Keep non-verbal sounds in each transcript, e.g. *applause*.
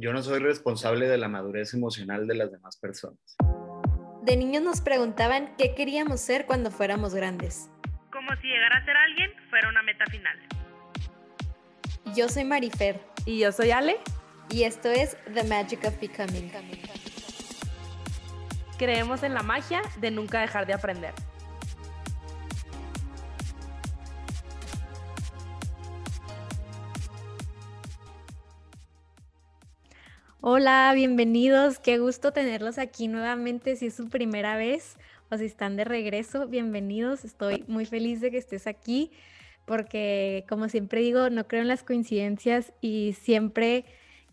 Yo no soy responsable de la madurez emocional de las demás personas. De niños nos preguntaban qué queríamos ser cuando fuéramos grandes. Como si llegar a ser alguien fuera una meta final. Yo soy Marifer. Y yo soy Ale. Y esto es The Magic of Becoming. Creemos en la magia de nunca dejar de aprender. Hola, bienvenidos. Qué gusto tenerlos aquí nuevamente. Si es su primera vez o si están de regreso, bienvenidos. Estoy muy feliz de que estés aquí porque, como siempre digo, no creo en las coincidencias y siempre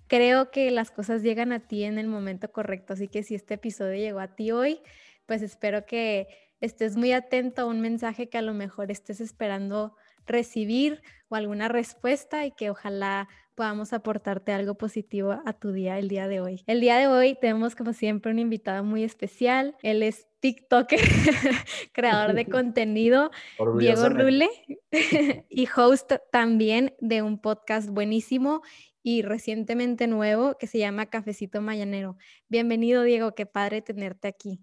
creo que las cosas llegan a ti en el momento correcto. Así que si este episodio llegó a ti hoy, pues espero que estés muy atento a un mensaje que a lo mejor estés esperando recibir o alguna respuesta y que ojalá podamos aportarte algo positivo a tu día el día de hoy. El día de hoy tenemos como siempre un invitado muy especial. Él es TikToker, *laughs* creador de *laughs* contenido, Diego Rule *laughs* y host también de un podcast buenísimo y recientemente nuevo que se llama Cafecito Mayanero. Bienvenido Diego, qué padre tenerte aquí.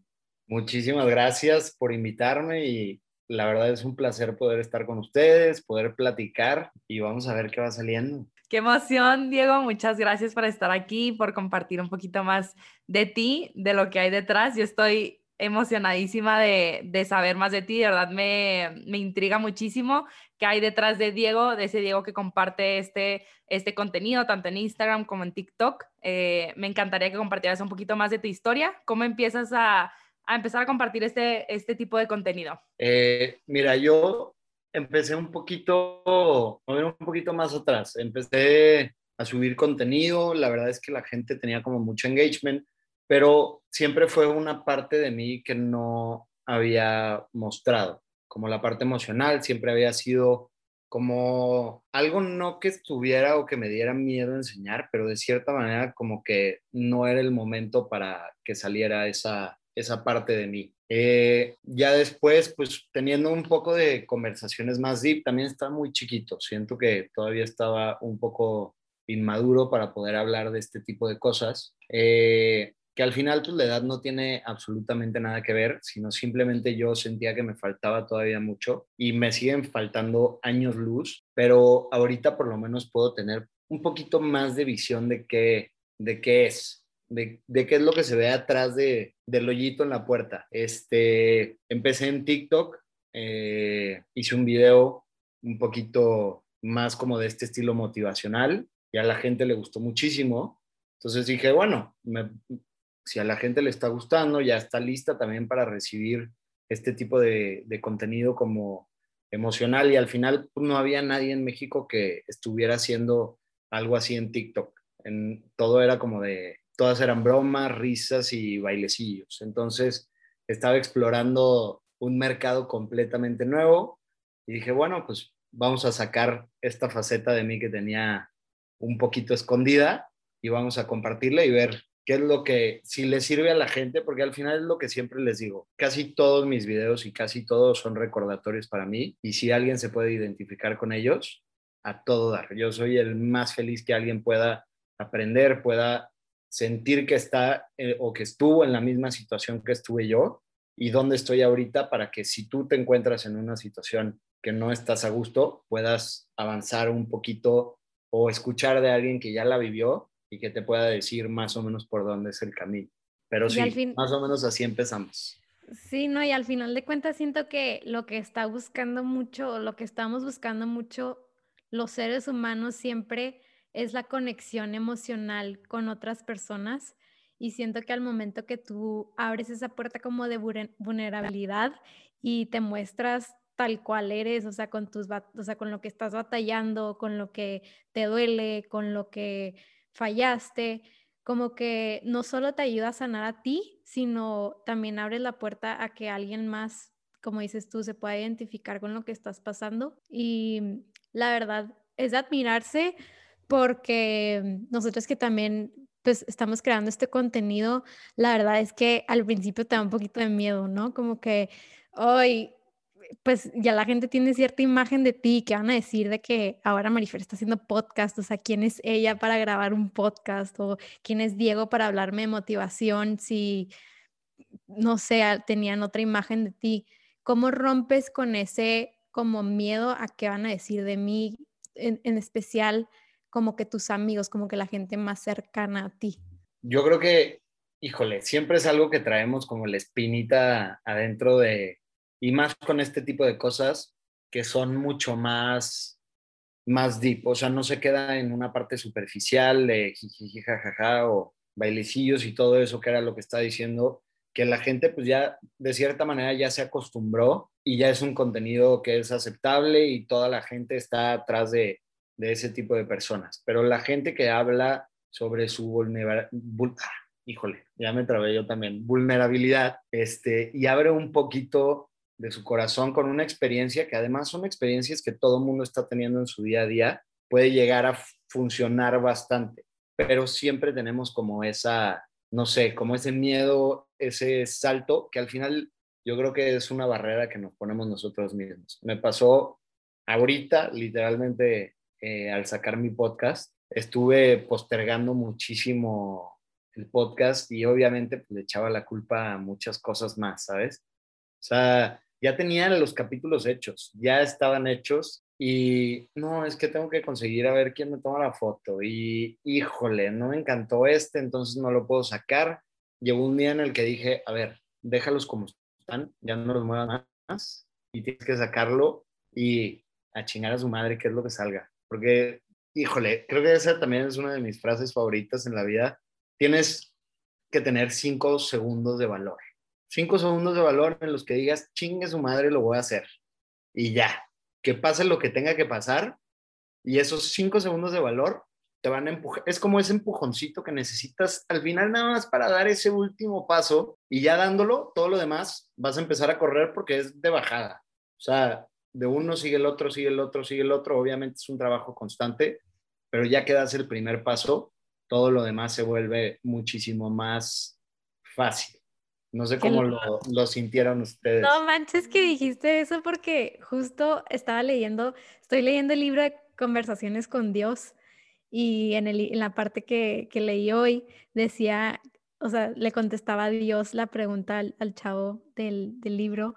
Muchísimas gracias por invitarme y la verdad es un placer poder estar con ustedes, poder platicar y vamos a ver qué va saliendo. Qué emoción, Diego. Muchas gracias por estar aquí, por compartir un poquito más de ti, de lo que hay detrás. Yo estoy emocionadísima de, de saber más de ti. De verdad me, me, intriga muchísimo qué hay detrás de Diego, de ese Diego que comparte este, este contenido, tanto en Instagram como en TikTok. Eh, me encantaría que compartieras un poquito más de tu historia. ¿Cómo empiezas a, a empezar a compartir este, este tipo de contenido? Eh, mira, yo empecé un poquito, un poquito más atrás. Empecé a subir contenido, la verdad es que la gente tenía como mucho engagement, pero siempre fue una parte de mí que no había mostrado, como la parte emocional, siempre había sido como algo no que estuviera o que me diera miedo enseñar, pero de cierta manera como que no era el momento para que saliera esa, esa parte de mí. Eh, ya después, pues teniendo un poco de conversaciones más deep, también estaba muy chiquito, siento que todavía estaba un poco inmaduro para poder hablar de este tipo de cosas, eh, que al final pues la edad no tiene absolutamente nada que ver, sino simplemente yo sentía que me faltaba todavía mucho y me siguen faltando años luz, pero ahorita por lo menos puedo tener un poquito más de visión de qué, de qué es, de, qué es lo que se ve atrás de, del hoyito en la puerta. Este, empecé en TikTok, eh, hice un video un poquito más como de este estilo motivacional y a la gente le gustó muchísimo. Entonces dije, bueno, si a la gente le está gustando, ya está lista también para recibir este tipo de, contenido como emocional y al final pues, no había nadie en México que estuviera haciendo algo así en TikTok. En, todo era como de todas eran bromas, risas y bailecillos. Entonces estaba explorando un mercado completamente nuevo y dije, bueno, pues vamos a sacar esta faceta de mí que tenía un poquito escondida y vamos a compartirla y ver qué es lo que, si le sirve a la gente, porque al final es lo que siempre les digo, casi todos mis videos y casi todos son recordatorios para mí y si alguien se puede identificar con ellos, a todo dar. Yo soy el más feliz que alguien pueda aprender, pueda sentir que está eh, o que estuvo en la misma situación que estuve yo y dónde estoy ahorita para que si tú te encuentras en una situación que no estás a gusto, puedas avanzar un poquito o escuchar de alguien que ya la vivió y que te pueda decir más o menos por dónde es el camino. Pero sí, más o menos así empezamos. Sí, no, y al final de cuentas siento que lo que está buscando mucho, lo que estamos buscando mucho los seres humanos siempre es la conexión emocional con otras personas y siento que al momento que tú abres esa puerta como de vulnerabilidad y te muestras tal cual eres, o sea, con tus o sea, con lo que estás batallando, con lo que te duele, con lo que fallaste, como que no solo te ayuda a sanar a ti, sino también abres la puerta a que alguien más, como dices tú, se pueda identificar con lo que estás pasando. Y la verdad es admirarse porque nosotros que también pues estamos creando este contenido, la verdad es que al principio te da un poquito de miedo, ¿no? Como que hoy pues ya la gente tiene cierta imagen de ti, que van a decir de que ahora Marifer está haciendo podcast, o sea, ¿quién es ella para grabar un podcast? O ¿quién es Diego para hablarme de motivación? Si, no sé, tenían otra imagen de ti. ¿Cómo rompes con ese como miedo a qué van a decir de mí, en, en especial como que tus amigos, como que la gente más cercana a ti? Yo creo que, híjole, siempre es algo que traemos como la espinita adentro de, y más con este tipo de cosas que son mucho más, más deep, o sea, no se queda en una parte superficial de jiji, jajaja o bailecillos y todo eso que era lo que está diciendo, que la gente pues ya de cierta manera ya se acostumbró y ya es un contenido que es aceptable y toda la gente está atrás de, de ese tipo de personas, pero la gente que habla sobre su vulnerabilidad, ah, híjole, ya me trabé yo también, vulnerabilidad, este, y abre un poquito de su corazón con una experiencia que además son experiencias que todo mundo está teniendo en su día a día, puede llegar a funcionar bastante, pero siempre tenemos como esa, no sé, como ese miedo, ese salto que al final yo creo que es una barrera que nos ponemos nosotros mismos. Me pasó ahorita, literalmente, eh, al sacar mi podcast, estuve postergando muchísimo el podcast y obviamente pues, le echaba la culpa a muchas cosas más, ¿sabes? O sea, ya tenían los capítulos hechos, ya estaban hechos y no, es que tengo que conseguir a ver quién me toma la foto y híjole, no me encantó este, entonces no lo puedo sacar. Llegó un día en el que dije, a ver, déjalos como están, ya no los muevas más y tienes que sacarlo y a chingar a su madre qué es lo que salga. Porque, híjole, creo que esa también es una de mis frases favoritas en la vida. Tienes que tener cinco segundos de valor cinco segundos de valor en los que digas, chingue su madre, lo voy a hacer. Y ya, que pase lo que tenga que pasar. Y esos cinco segundos de valor te van a empujar. Es como ese empujoncito que necesitas al final nada más para dar ese último paso y ya dándolo, todo lo demás vas a empezar a correr porque es de bajada. O sea, de uno sigue el otro, sigue el otro, sigue el otro. Obviamente es un trabajo constante, pero ya que das el primer paso, todo lo demás se vuelve muchísimo más fácil. No sé cómo lo, sintieron ustedes. No manches que dijiste eso porque justo estaba leyendo, estoy leyendo el libro de conversaciones con Dios y en, el, en la parte que, que, leí hoy decía, o sea, le contestaba a Dios la pregunta al, chavo del, del, libro,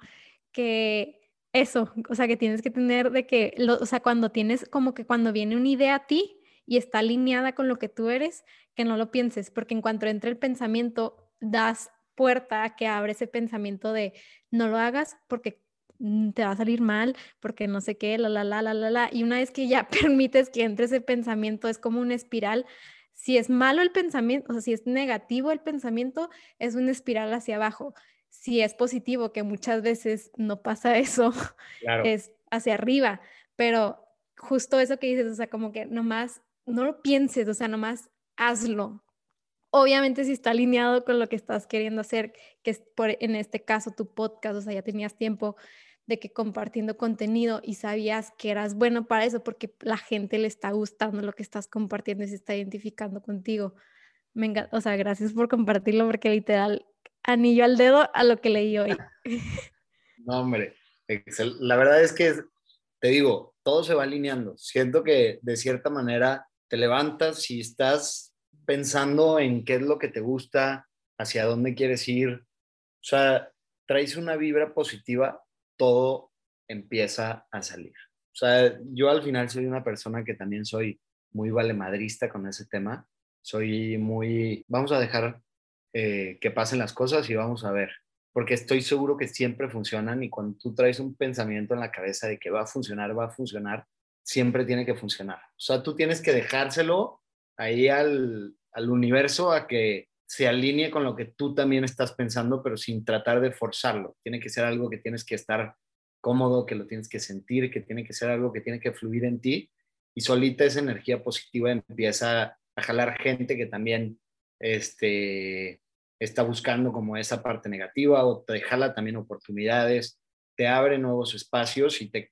que eso, o sea, que tienes que tener de que, o sea, cuando tienes como que cuando viene una idea a ti y está alineada con lo que tú eres, que no lo pienses, porque en cuanto entre el pensamiento, das puerta que abre ese pensamiento de no lo hagas porque mm, te va a salir mal, porque no sé qué, la, la, la, la, la, la. Y una vez que ya *laughs* permites que entre ese pensamiento, es como una espiral. Si es malo el pensamiento, o sea, si es negativo el pensamiento, es una espiral hacia abajo. Si es positivo, que muchas veces no pasa eso, *laughs* es hacia arriba. Pero justo eso que dices, o sea, como que nomás no lo pienses, o sea, nomás hazlo, obviamente si está alineado con lo que estás queriendo hacer, que es por, en este caso tu podcast, o sea, ya tenías tiempo de que compartiendo contenido y sabías que eras bueno para eso porque la gente le está gustando lo que estás compartiendo y se está identificando contigo. Venga, o sea, gracias por compartirlo porque literal anillo al dedo a lo que leí hoy. *laughs* No, hombre, la verdad es que te digo, todo se va alineando. Siento que de cierta manera te levantas y estás pensando en qué es lo que te gusta, hacia dónde quieres ir. O sea, traes una vibra positiva, todo empieza a salir. O sea, yo al final soy una persona que también soy muy valemadrista con ese tema. Soy muy, vamos a dejar eh, que pasen las cosas y vamos a ver, porque estoy seguro que siempre funcionan y cuando tú traes un pensamiento en la cabeza de que va a funcionar, va a funcionar, siempre tiene que funcionar. O sea, tú tienes que dejárselo ahí al, al universo a que se alinee con lo que tú también estás pensando, pero sin tratar de forzarlo. Tiene que ser algo que tienes que estar cómodo, que lo tienes que sentir, que tiene que ser algo que tiene que fluir en ti y solita esa energía positiva empieza a jalar gente que también este, está buscando como esa parte negativa o te jala también oportunidades, te abre nuevos espacios y te,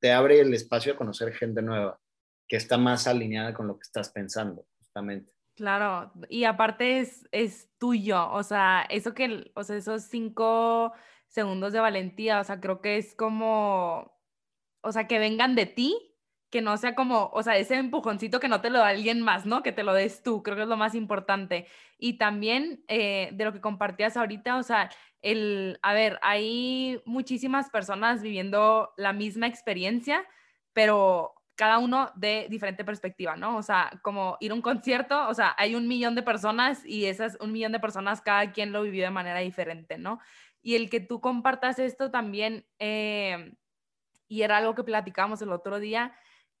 te abre el espacio a conocer gente nueva que está más alineada con lo que estás pensando, justamente. Claro, y aparte es, es tuyo, o sea, eso que, o sea, esos cinco segundos de valentía, o sea, creo que es como, o sea, que vengan de ti que no sea como, o sea, ese empujoncito que no te lo da alguien más, ¿no? Que te lo des tú, creo que es lo más importante. Y también eh, de lo que compartías ahorita, o sea, el, a ver, hay muchísimas personas viviendo la misma experiencia, pero cada uno de diferente perspectiva, ¿no? O sea, como ir a un concierto, o sea, hay un millón de personas y esas un millón de personas, cada quien lo vivió de manera diferente, ¿no? Y el que tú compartas esto también, eh, y era algo que platicamos el otro día,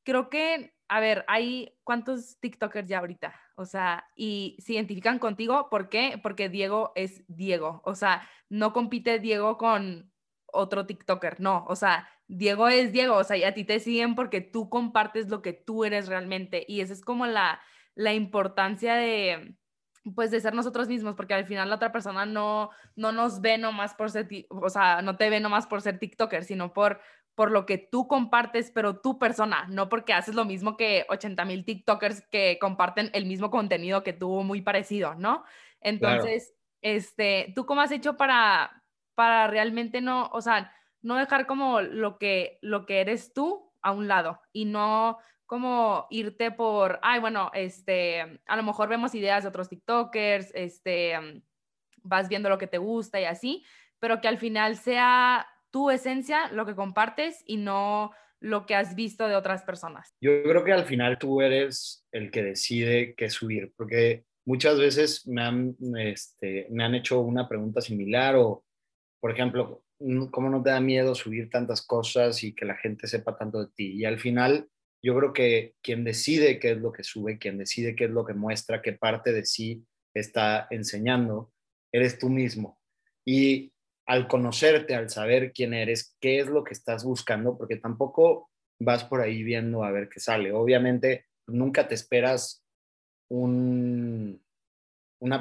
creo que, a ver, hay cuántos TikTokers ya ahorita, o sea, y se identifican contigo, ¿por qué? Porque Diego es Diego, o sea, no compite Diego con otro TikToker, no, o sea, Diego es Diego, o sea, y a ti te siguen porque tú compartes lo que tú eres realmente, y esa es como la, la importancia de, pues de ser nosotros mismos, porque al final la otra persona no, no nos ve nomás por ser, o sea, no te ve nomás por ser TikToker, sino por, por lo que tú compartes, pero tu persona, no porque haces lo mismo que 80 mil TikTokers que comparten el mismo contenido que tú muy parecido, ¿no? Entonces, este, ¿tú cómo has hecho para, para realmente no, o sea, no dejar como lo que, lo que eres tú a un lado y no como irte por, ay, bueno, este, a lo mejor vemos ideas de otros TikTokers, este, vas viendo lo que te gusta y así, pero que al final sea tu esencia, lo que compartes y no lo que has visto de otras personas. Yo creo que al final tú eres el que decide qué subir, porque muchas veces me han, este, me han hecho una pregunta similar o, por ejemplo, ¿cómo no te da miedo subir tantas cosas y que la gente sepa tanto de ti? Y al final, yo creo que quien decide qué es lo que sube, quien decide qué es lo que muestra, qué parte de sí está enseñando, eres tú mismo. Y al conocerte, al saber quién eres, qué es lo que estás buscando, porque tampoco vas por ahí viendo a ver qué sale. Obviamente, nunca te esperas una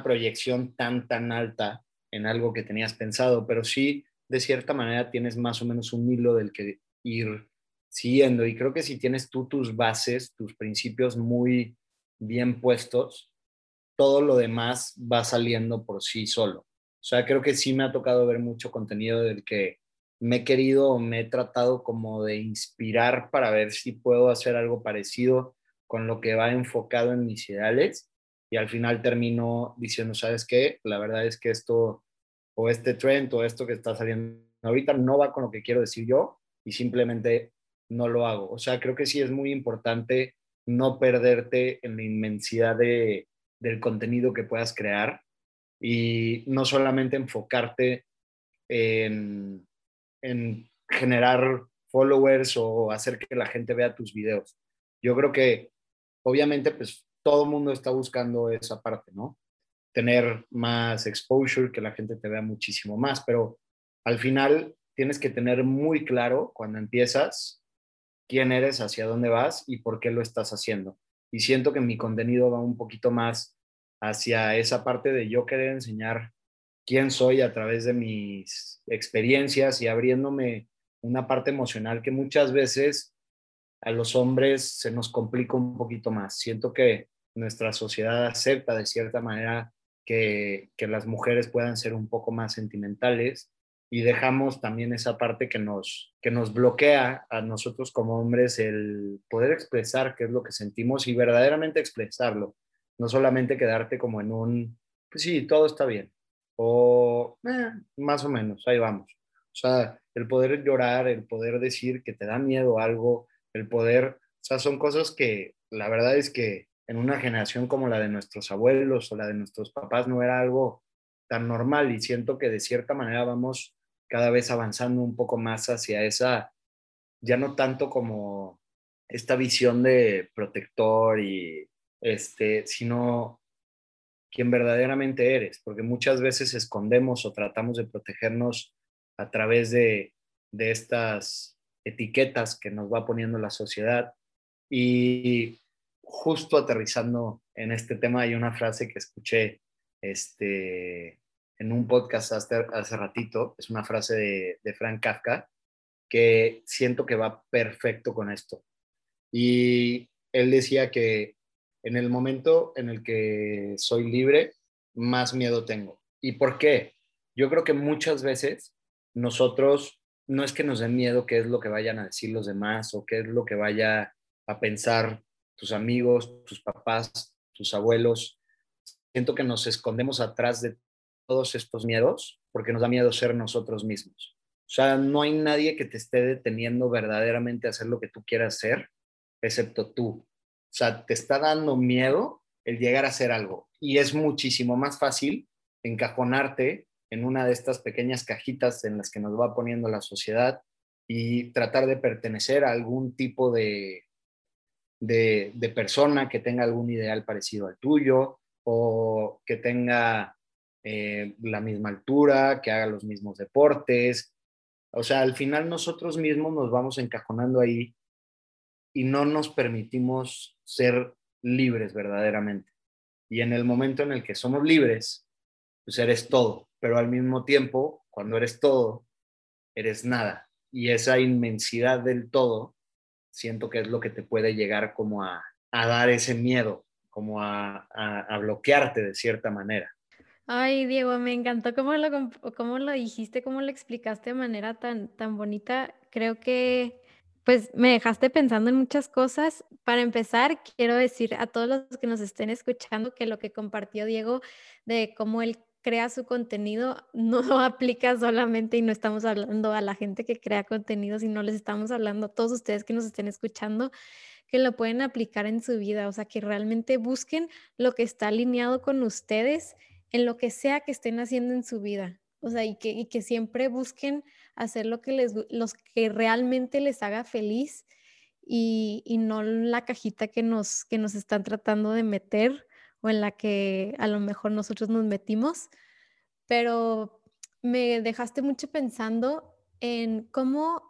proyección tan, tan alta en algo que tenías pensado, pero sí, de cierta manera, tienes más o menos un hilo del que ir siguiendo. Y creo que si tienes tú tus bases, tus principios muy bien puestos, todo lo demás va saliendo por sí solo. O sea, creo que sí me ha tocado ver mucho contenido del que me he querido o me he tratado como de inspirar para ver si puedo hacer algo parecido con lo que va enfocado en mis ideales y al final termino diciendo, ¿sabes qué? La verdad es que esto o este trend o esto que está saliendo ahorita no va con lo que quiero decir yo y simplemente no lo hago. O sea, creo que sí es muy importante no perderte en la inmensidad de, del contenido que puedas crear y no solamente enfocarte en, generar followers o hacer que la gente vea tus videos. Yo creo que obviamente pues todo el mundo está buscando esa parte, ¿no? Tener más exposure, que la gente te vea muchísimo más, pero al final tienes que tener muy claro cuando empiezas quién eres, hacia dónde vas y por qué lo estás haciendo. Y siento que mi contenido va un poquito más hacia esa parte de yo querer enseñar quién soy a través de mis experiencias y abriéndome una parte emocional que muchas veces a los hombres se nos complica un poquito más. Siento que nuestra sociedad acepta de cierta manera que, que las mujeres puedan ser un poco más sentimentales y dejamos también esa parte que nos, que nos bloquea a nosotros como hombres el poder expresar qué es lo que sentimos y verdaderamente expresarlo no solamente quedarte como en un, pues sí, todo está bien, o eh, más o menos, ahí vamos. O sea, el poder llorar, el poder decir que te da miedo algo, el poder, o sea, son cosas que la verdad es que en una generación como la de nuestros abuelos o la de nuestros papás no era algo tan normal y siento que de cierta manera vamos cada vez avanzando un poco más hacia esa, ya no tanto como esta visión de protector y este, sino quien verdaderamente eres, porque muchas veces escondemos o tratamos de protegernos a través de, de estas etiquetas que nos va poniendo la sociedad. Y justo aterrizando en este tema, hay una frase que escuché este, en un podcast hace, hace ratito, es una frase de, de Frank Kafka, que siento que va perfecto con esto. Y él decía que en el momento en el que soy libre, más miedo tengo. ¿Y por qué? Yo creo que muchas veces nosotros no es que nos den miedo qué es lo que vayan a decir los demás o qué es lo que vaya a pensar tus amigos, tus papás, tus abuelos. Siento que nos escondemos atrás de todos estos miedos porque nos da miedo ser nosotros mismos. O sea, no hay nadie que te esté deteniendo verdaderamente a hacer lo que tú quieras hacer, excepto tú. O sea, te está dando miedo el llegar a hacer algo. Y es muchísimo más fácil encajonarte en una de estas pequeñas cajitas en las que nos va poniendo la sociedad y tratar de pertenecer a algún tipo de, de, persona que tenga algún ideal parecido al tuyo o que tenga eh, la misma altura, que haga los mismos deportes. O sea, al final nosotros mismos nos vamos encajonando ahí y no nos permitimos ser libres verdaderamente. Y en el momento en el que somos libres, pues eres todo, pero al mismo tiempo, cuando eres todo, eres nada. Y esa inmensidad del todo, siento que es lo que te puede llegar como a, dar ese miedo, como a, bloquearte de cierta manera. Ay, Diego, me encantó cómo lo, cómo lo dijiste, cómo lo explicaste de manera tan, tan bonita. Creo que pues me dejaste pensando en muchas cosas. Para empezar, quiero decir a todos los que nos estén escuchando que lo que compartió Diego de cómo él crea su contenido *laughs* no aplica solamente y no estamos hablando a la gente que crea contenido, sino les estamos hablando a todos ustedes que nos estén escuchando que lo pueden aplicar en su vida, o sea, que realmente busquen lo que está alineado con ustedes en lo que sea que estén haciendo en su vida. O sea, y que, y que siempre busquen hacer lo que les, los que realmente les haga feliz y, y no la cajita que nos, que nos están tratando de meter o en la que a lo mejor nosotros nos metimos, pero me dejaste mucho pensando en cómo,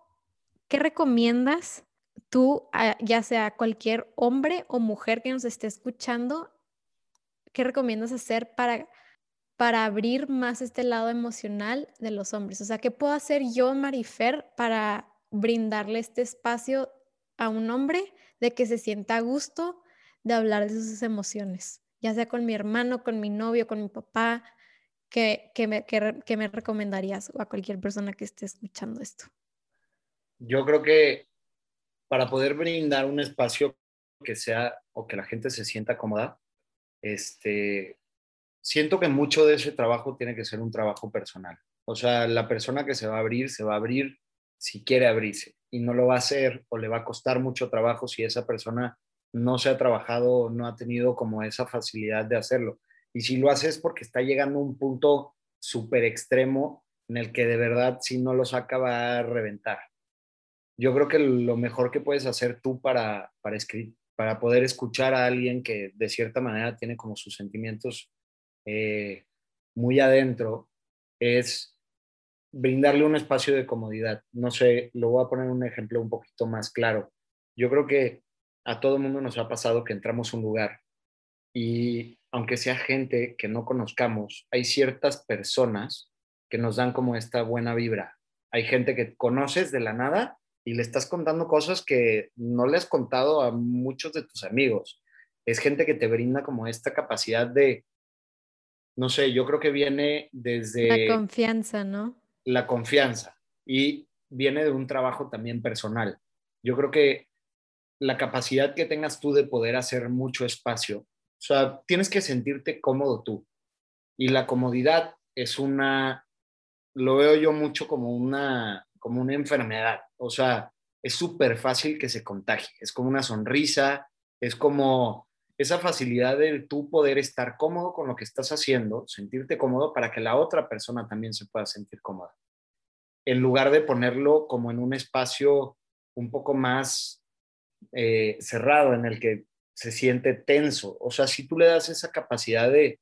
¿qué recomiendas tú, ya sea cualquier hombre o mujer que nos esté escuchando, qué recomiendas hacer para, para abrir más este lado emocional de los hombres? O sea, ¿qué puedo hacer yo, Marifer, para brindarle este espacio a un hombre de que se sienta a gusto de hablar de sus emociones? ya sea con mi hermano, con mi novio, con mi papá, ¿qué, me, me recomendarías a cualquier persona que esté escuchando esto? Yo creo que para poder brindar un espacio que sea o que la gente se sienta cómoda, este, siento que mucho de ese trabajo tiene que ser un trabajo personal. O sea, la persona que se va a abrir, se va a abrir si quiere abrirse y no lo va a hacer o le va a costar mucho trabajo si esa persona no se ha trabajado, no ha tenido como esa facilidad de hacerlo. Y si lo hace es porque está llegando a un punto súper extremo en el que de verdad si no lo saca va a reventar. Yo creo que lo mejor que puedes hacer tú para, para, para poder escuchar a alguien que de cierta manera tiene como sus sentimientos eh, muy adentro es brindarle un espacio de comodidad. No sé, lo voy a poner un ejemplo un poquito más claro. Yo creo que a todo mundo nos ha pasado que entramos a un lugar y aunque sea gente que no conozcamos, hay ciertas personas que nos dan como esta buena vibra. Hay gente que conoces de la nada y le estás contando cosas que no le has contado a muchos de tus amigos. Es gente que te brinda como esta capacidad de, no sé, yo creo que viene desde... La confianza, ¿no? La confianza y viene de un trabajo también personal. Yo creo que la capacidad que tengas tú de poder hacer mucho espacio. O sea, tienes que sentirte cómodo tú. Y la comodidad es una, lo veo yo mucho como una, como una enfermedad. O sea, es súper fácil que se contagie. Es como una sonrisa, es como esa facilidad de tú poder estar cómodo con lo que estás haciendo, sentirte cómodo para que la otra persona también se pueda sentir cómoda. En lugar de ponerlo como en un espacio un poco más eh, cerrado, en el que se siente tenso. O sea, si tú le das esa capacidad de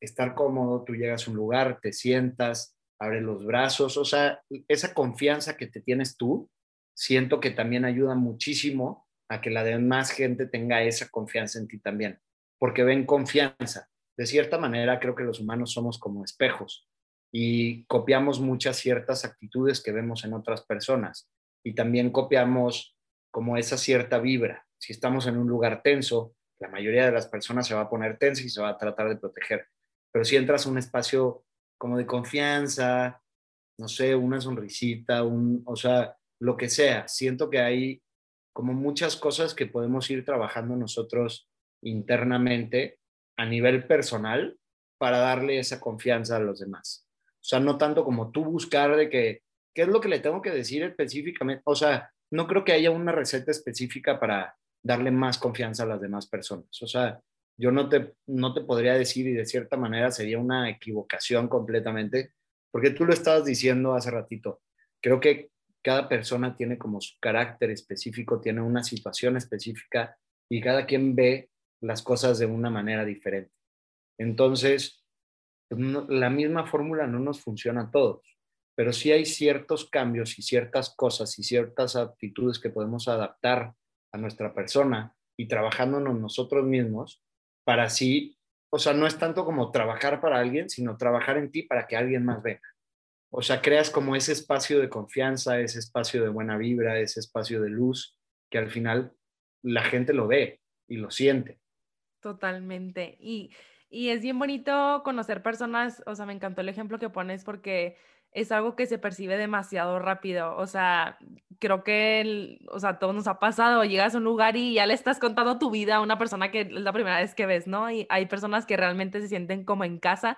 estar cómodo, tú llegas a un lugar, te sientas, abres los brazos, o sea, esa confianza que te tienes tú, siento que también ayuda muchísimo a que la demás gente tenga esa confianza en ti también, porque ven confianza. De cierta manera, creo que los humanos somos como espejos y copiamos muchas ciertas actitudes que vemos en otras personas y también copiamos como esa cierta vibra. Si estamos en un lugar tenso, la mayoría de las personas se va a poner tensa y se va a tratar de proteger. Pero si entras a un espacio como de confianza, no sé, una sonrisita, un, o sea, lo que sea. Siento que hay como muchas cosas que podemos ir trabajando nosotros internamente a nivel personal para darle esa confianza a los demás. O sea, no tanto como tú buscar de que, ¿qué es lo que le tengo que decir específicamente? O sea, no creo que haya una receta específica para darle más confianza a las demás personas. O sea, yo no te, no te podría decir y de cierta manera sería una equivocación completamente, porque tú lo estabas diciendo hace ratito. Creo que cada persona tiene como su carácter específico, tiene una situación específica y cada quien ve las cosas de una manera diferente. Entonces, la misma fórmula no nos funciona a todos, pero sí hay ciertos cambios y ciertas cosas y ciertas actitudes que podemos adaptar a nuestra persona y trabajándonos nosotros mismos para así, o sea, no es tanto como trabajar para alguien, sino trabajar en ti para que alguien más venga. O sea, creas como ese espacio de confianza, ese espacio de buena vibra, ese espacio de luz, que al final la gente lo ve y lo siente. Totalmente. Y, y es bien bonito conocer personas, o sea, me encantó el ejemplo que pones porque es algo que se percibe demasiado rápido. O sea, creo que, el, o sea, todo nos ha pasado. Llegas a un lugar y ya le estás contando tu vida a una persona que es la primera vez que ves, ¿no? Y hay personas que realmente se sienten como en casa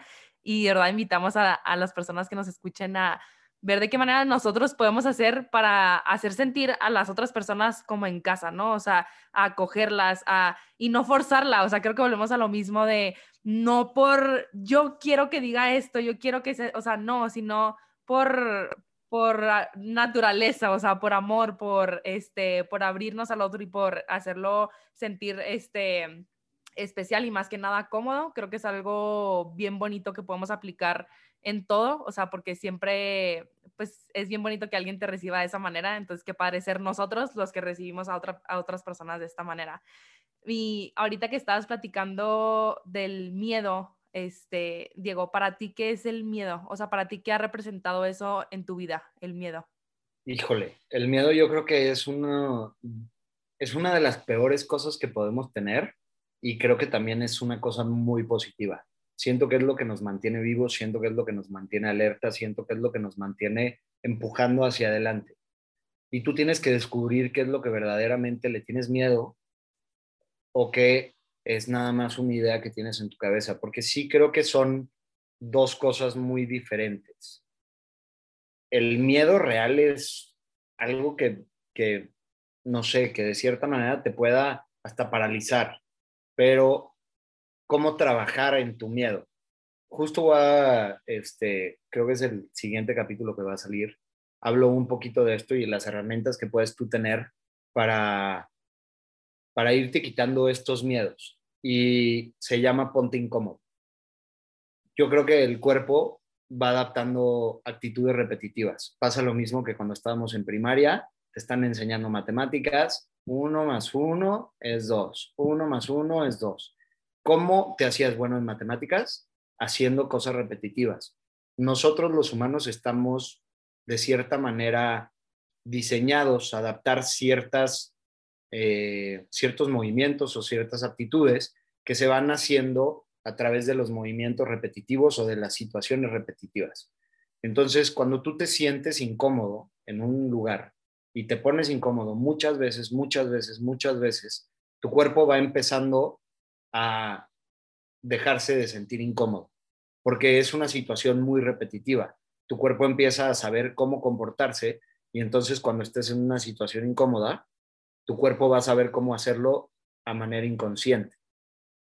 y de verdad invitamos a, a las personas que nos escuchen a ver de qué manera nosotros podemos hacer para hacer sentir a las otras personas como en casa, ¿no? O sea, acogerlas a, y no forzarla. O sea, creo que volvemos a lo mismo de no por yo quiero que diga esto, yo quiero que se, o sea, no, sino por por naturaleza, o sea, por amor, por este, por abrirnos al otro y por hacerlo sentir este especial y más que nada cómodo. Creo que es algo bien bonito que podemos aplicar en todo, o sea, porque siempre, pues es bien bonito que alguien te reciba de esa manera, entonces qué padre ser nosotros los que recibimos a, otra, a otras personas de esta manera. Y ahorita que estabas platicando del miedo, este, Diego, para ti, ¿qué es el miedo? O sea, para ti, ¿qué ha representado eso en tu vida, el miedo? Híjole, el miedo yo creo que es una, es una de las peores cosas que podemos tener y creo que también es una cosa muy positiva siento que es lo que nos mantiene vivos, siento que es lo que nos mantiene alerta, siento que es lo que nos mantiene empujando hacia adelante. Y tú tienes que descubrir qué es lo que verdaderamente le tienes miedo o qué es nada más una idea que tienes en tu cabeza, porque sí creo que son dos cosas muy diferentes. El miedo real es algo que, que no sé, que de cierta manera te pueda hasta paralizar, pero cómo trabajar en tu miedo. Justo va, este, creo que es el siguiente capítulo que va a salir. Hablo un poquito de esto y las herramientas que puedes tú tener para, para irte quitando estos miedos. Y se llama ponte incómodo. Yo creo que el cuerpo va adaptando actitudes repetitivas. Pasa lo mismo que cuando estábamos en primaria, te están enseñando matemáticas, uno más uno es dos, uno más uno es dos. ¿Cómo te hacías bueno en matemáticas? Haciendo cosas repetitivas. Nosotros los humanos estamos de cierta manera diseñados a adaptar ciertas, eh, ciertos movimientos o ciertas aptitudes que se van haciendo a través de los movimientos repetitivos o de las situaciones repetitivas. Entonces, cuando tú te sientes incómodo en un lugar y te pones incómodo muchas veces, muchas veces, muchas veces, tu cuerpo va empezando a dejarse de sentir incómodo, porque es una situación muy repetitiva. Tu cuerpo empieza a saber cómo comportarse y entonces cuando estés en una situación incómoda, tu cuerpo va a saber cómo hacerlo a manera inconsciente.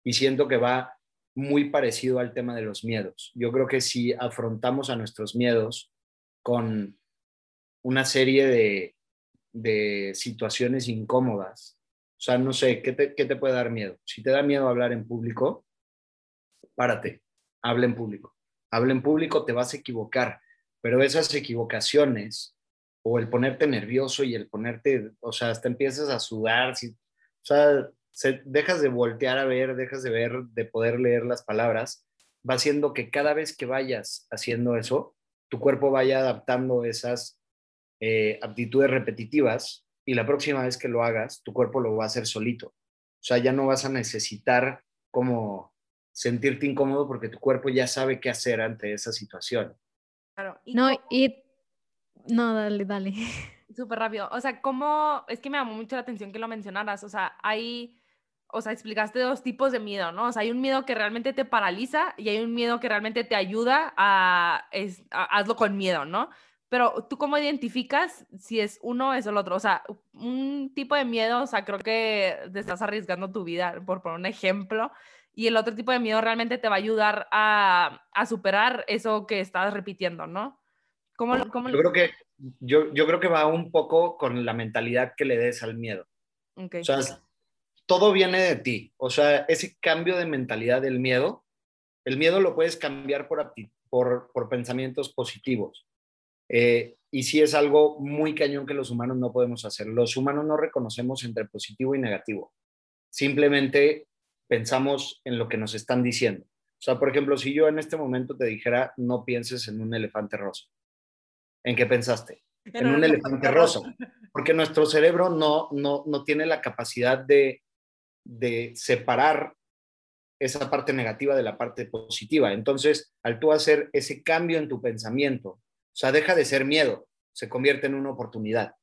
Y siento que va muy parecido al tema de los miedos. Yo creo que si afrontamos a nuestros miedos con una serie de, de situaciones incómodas o sea, no sé, ¿qué te, te puede dar miedo? Si te da miedo hablar en público, párate, habla en público. Habla en público, te vas a equivocar, pero esas equivocaciones o el ponerte nervioso y el ponerte, o sea, hasta empiezas a sudar, si, o sea, dejas de voltear a ver, dejas de ver, de poder leer las palabras, va haciendo que cada vez que vayas haciendo eso, tu cuerpo vaya adaptando esas eh, aptitudes repetitivas y la próxima vez que lo hagas, tu cuerpo lo va a hacer solito. O sea, ya no vas a necesitar como sentirte incómodo porque tu cuerpo ya sabe qué hacer ante esa situación. Claro. ¿Y no, y No, dale, dale. *laughs* Súper rápido. O sea, ¿cómo? Es que me llamó mucho la atención que lo mencionaras. O sea, hay, o sea, explicaste dos tipos de miedo, ¿no? O sea, hay un miedo que realmente te paraliza y hay un miedo que realmente te ayuda a, es, hazlo con miedo, ¿no? Pero tú cómo identificas si es uno o es el otro? O sea, un tipo de miedo, o sea, creo que te estás arriesgando tu vida, por poner un ejemplo, y el otro tipo de miedo realmente te va a ayudar a, a superar eso que estás repitiendo, ¿no? ¿Cómo, cómo... Yo, creo que, yo, yo, creo que va un poco con la mentalidad que le des al miedo. Okay. O sea, todo viene de ti. O sea, ese cambio de mentalidad del miedo, el miedo lo puedes cambiar por, por, por pensamientos positivos. Eh, y sí es algo muy cañón que los humanos no podemos hacer. Los humanos no reconocemos entre positivo y negativo. Simplemente pensamos en lo que nos están diciendo. O sea, por ejemplo, si yo en este momento te dijera, no pienses en un elefante rosa, ¿en qué pensaste? en un elefante rosa. Porque nuestro cerebro no, no, no tiene la capacidad de, de separar esa parte negativa de la parte positiva. Entonces, al tú hacer ese cambio en tu pensamiento, sea, deja de ser miedo, se convierte en una oportunidad.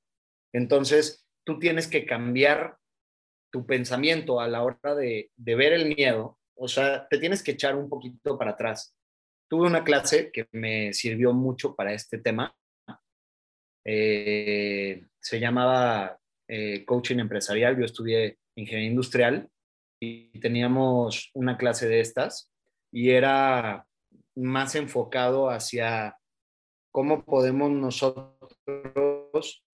Entonces, tú tienes que cambiar tu pensamiento a la hora de, ver el miedo, o sea, te tienes que echar un poquito para atrás. Tuve una clase que me sirvió mucho para este tema. Eh, se llamaba eh, coaching empresarial. Yo estudié ingeniería industrial y teníamos una clase de estas y era más enfocado hacia cómo podemos nosotros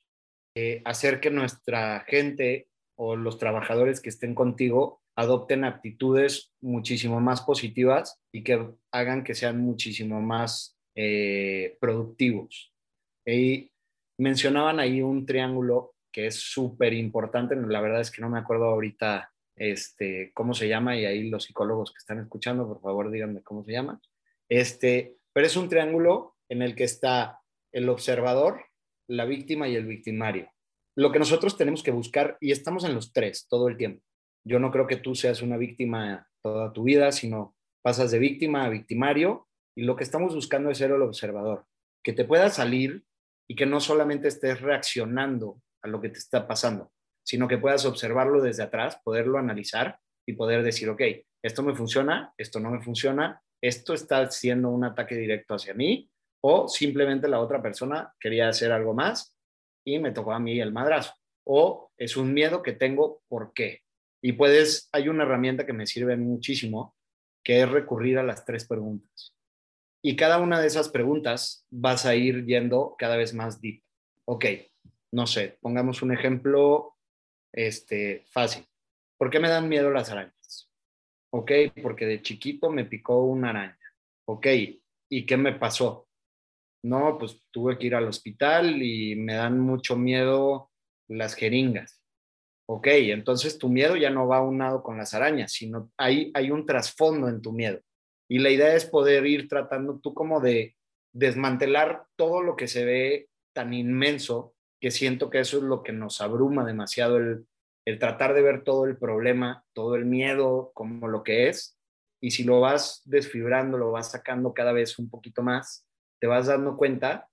eh, hacer que nuestra gente o los trabajadores que estén contigo adopten actitudes muchísimo más positivas y que hagan que sean muchísimo más eh, productivos. Y mencionaban ahí un triángulo que es súper importante, la verdad es que no me acuerdo ahorita este, cómo se llama y ahí los psicólogos que están escuchando, por favor díganme cómo se llama. Este, pero es un triángulo en el que está el observador, la víctima y el victimario. Lo que nosotros tenemos que buscar, y estamos en los tres todo el tiempo. Yo no creo que tú seas una víctima toda tu vida, sino pasas de víctima a victimario, y lo que estamos buscando es ser el observador, que te pueda salir y que no solamente estés reaccionando a lo que te está pasando, sino que puedas observarlo desde atrás, poderlo analizar y poder decir, ok, esto me funciona, esto no me funciona, esto está siendo un ataque directo hacia mí o simplemente la otra persona quería hacer algo más y me tocó a mí el madrazo. O es un miedo que tengo, ¿por qué? Y puedes, hay una herramienta que me sirve muchísimo, que es recurrir a las tres preguntas. Y cada una de esas preguntas vas a ir yendo cada vez más deep. Ok, no sé, pongamos un ejemplo este, fácil. ¿Por qué me dan miedo las arañas? Ok, porque de chiquito me picó una araña. Ok, ¿y qué me pasó? No, pues tuve que ir al hospital y me dan mucho miedo las jeringas. Ok, entonces tu miedo ya no va aunado con las arañas, sino hay, hay un trasfondo en tu miedo. Y la idea es poder ir tratando tú como de desmantelar todo lo que se ve tan inmenso, que siento que eso es lo que nos abruma demasiado, el, el tratar de ver todo el problema, todo el miedo como lo que es. Y si lo vas desfibrando, lo vas sacando cada vez un poquito más, te vas dando cuenta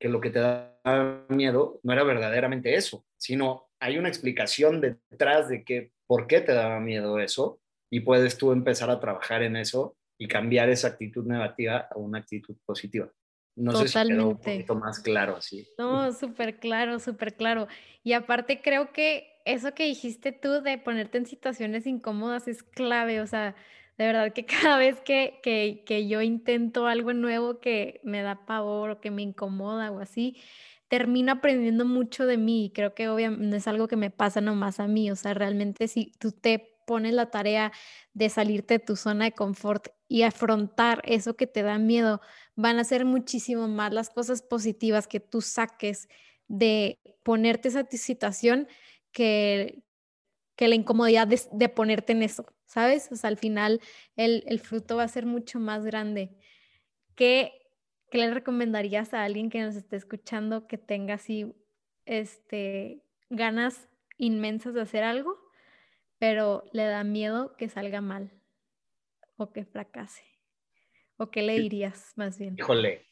que lo que te da miedo no era verdaderamente eso, sino hay una explicación detrás de que por qué te daba miedo eso y puedes tú empezar a trabajar en eso y cambiar esa actitud negativa a una actitud positiva. No sé si quedó un poquito más claro así. No, *laughs* súper claro, súper claro. Y aparte creo que eso que dijiste tú de ponerte en situaciones incómodas es clave, o sea, de verdad que *laughs* cada vez que, que, yo intento algo nuevo que me da pavor o que me incomoda o así, termino aprendiendo mucho de mí creo que obviamente no es algo que me pasa nomás a mí, o sea, realmente si tú te pones la tarea de salirte de tu zona de confort y afrontar eso que te da miedo, van a ser muchísimo más las cosas positivas que tú saques de ponerte esa situación que, que la incomodidad de, ponerte en eso, ¿sabes? O sea, al final el, fruto va a ser mucho más grande. ¿Qué, ¿Qué, le recomendarías a alguien que nos esté escuchando que tenga así este, ganas inmensas de hacer algo, pero le da miedo que salga mal o que fracase? ¿O qué le dirías más bien? Híjole,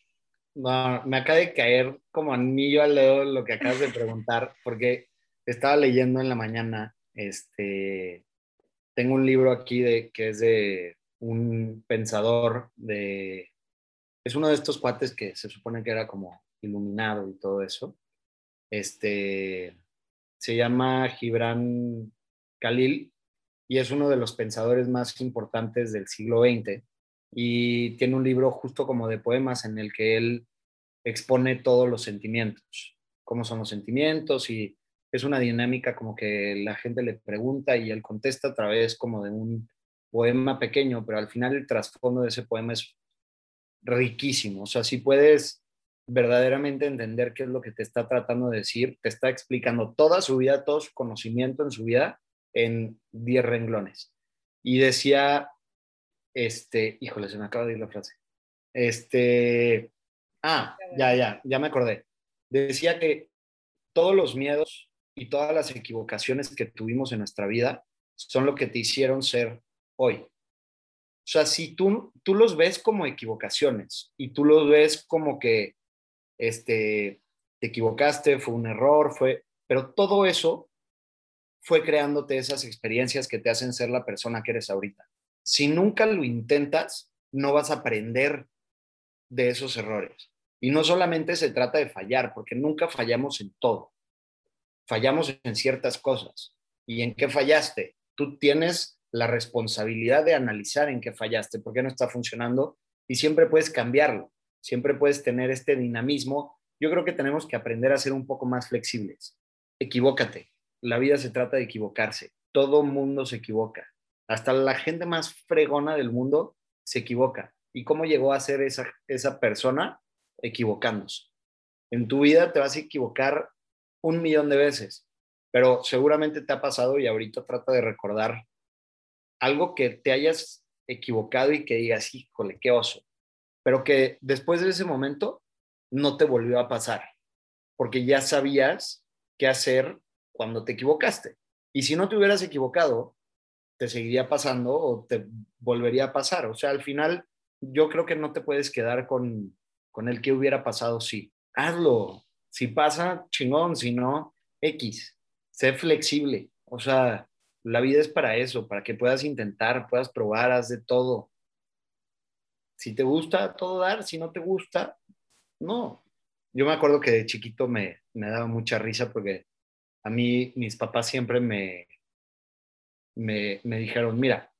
No, me acaba de caer como anillo al dedo lo que acabas de preguntar, porque estaba leyendo en la mañana, este, tengo un libro aquí de, que es de un pensador de, es uno de estos cuates que se supone que era como iluminado y todo eso. Este, se llama Gibran Khalil y es uno de los pensadores más importantes del siglo XX y tiene un libro justo como de poemas en el que él expone todos los sentimientos, cómo son los sentimientos y es una dinámica como que la gente le pregunta y él contesta a través como de un poema pequeño, pero al final el trasfondo de ese poema es riquísimo. O sea, si puedes verdaderamente entender qué es lo que te está tratando de decir, te está explicando toda su vida, todo su conocimiento en su vida en 10 renglones. Y decía, este, híjole, se me acaba de ir la frase. Este, ah, ya, ya, ya me acordé. Decía que todos los miedos y todas las equivocaciones que tuvimos en nuestra vida son lo que te hicieron ser hoy. O sea, si tú, tú los ves como equivocaciones y tú los ves como que este, te equivocaste, fue un error, fue, pero todo eso fue creándote esas experiencias que te hacen ser la persona que eres ahorita. Si nunca lo intentas, no vas a aprender de esos errores. Y no solamente se trata de fallar, porque nunca fallamos en todo. Fallamos en ciertas cosas. ¿Y en qué fallaste? Tú tienes la responsabilidad de analizar en qué fallaste, por qué no está funcionando y siempre puedes cambiarlo siempre puedes tener este dinamismo. Yo creo que tenemos que aprender a ser un poco más flexibles. Equivócate. La vida se trata de equivocarse. Todo mundo se equivoca. Hasta la gente más fregona del mundo se equivoca. ¿Y cómo llegó a ser esa, esa persona? Equivocándose. En tu vida te vas a equivocar un millón de veces, pero seguramente te ha pasado y ahorita trata de recordar algo que te hayas equivocado y que digas, híjole, qué oso pero que después de ese momento no te volvió a pasar, porque ya sabías qué hacer cuando te equivocaste. Y si no te hubieras equivocado, te seguiría pasando o te volvería a pasar. O sea, al final yo creo que no te puedes quedar con, con el que hubiera pasado sí. Hazlo. Si pasa, chingón. Si no, X. Sé flexible. O sea, la vida es para eso, para que puedas intentar, puedas probar, haz de todo. Si te gusta, todo dar. Si no te gusta, no. Yo me acuerdo que de chiquito me, me daba mucha risa porque a mí mis papás siempre me, me, me dijeron, mira,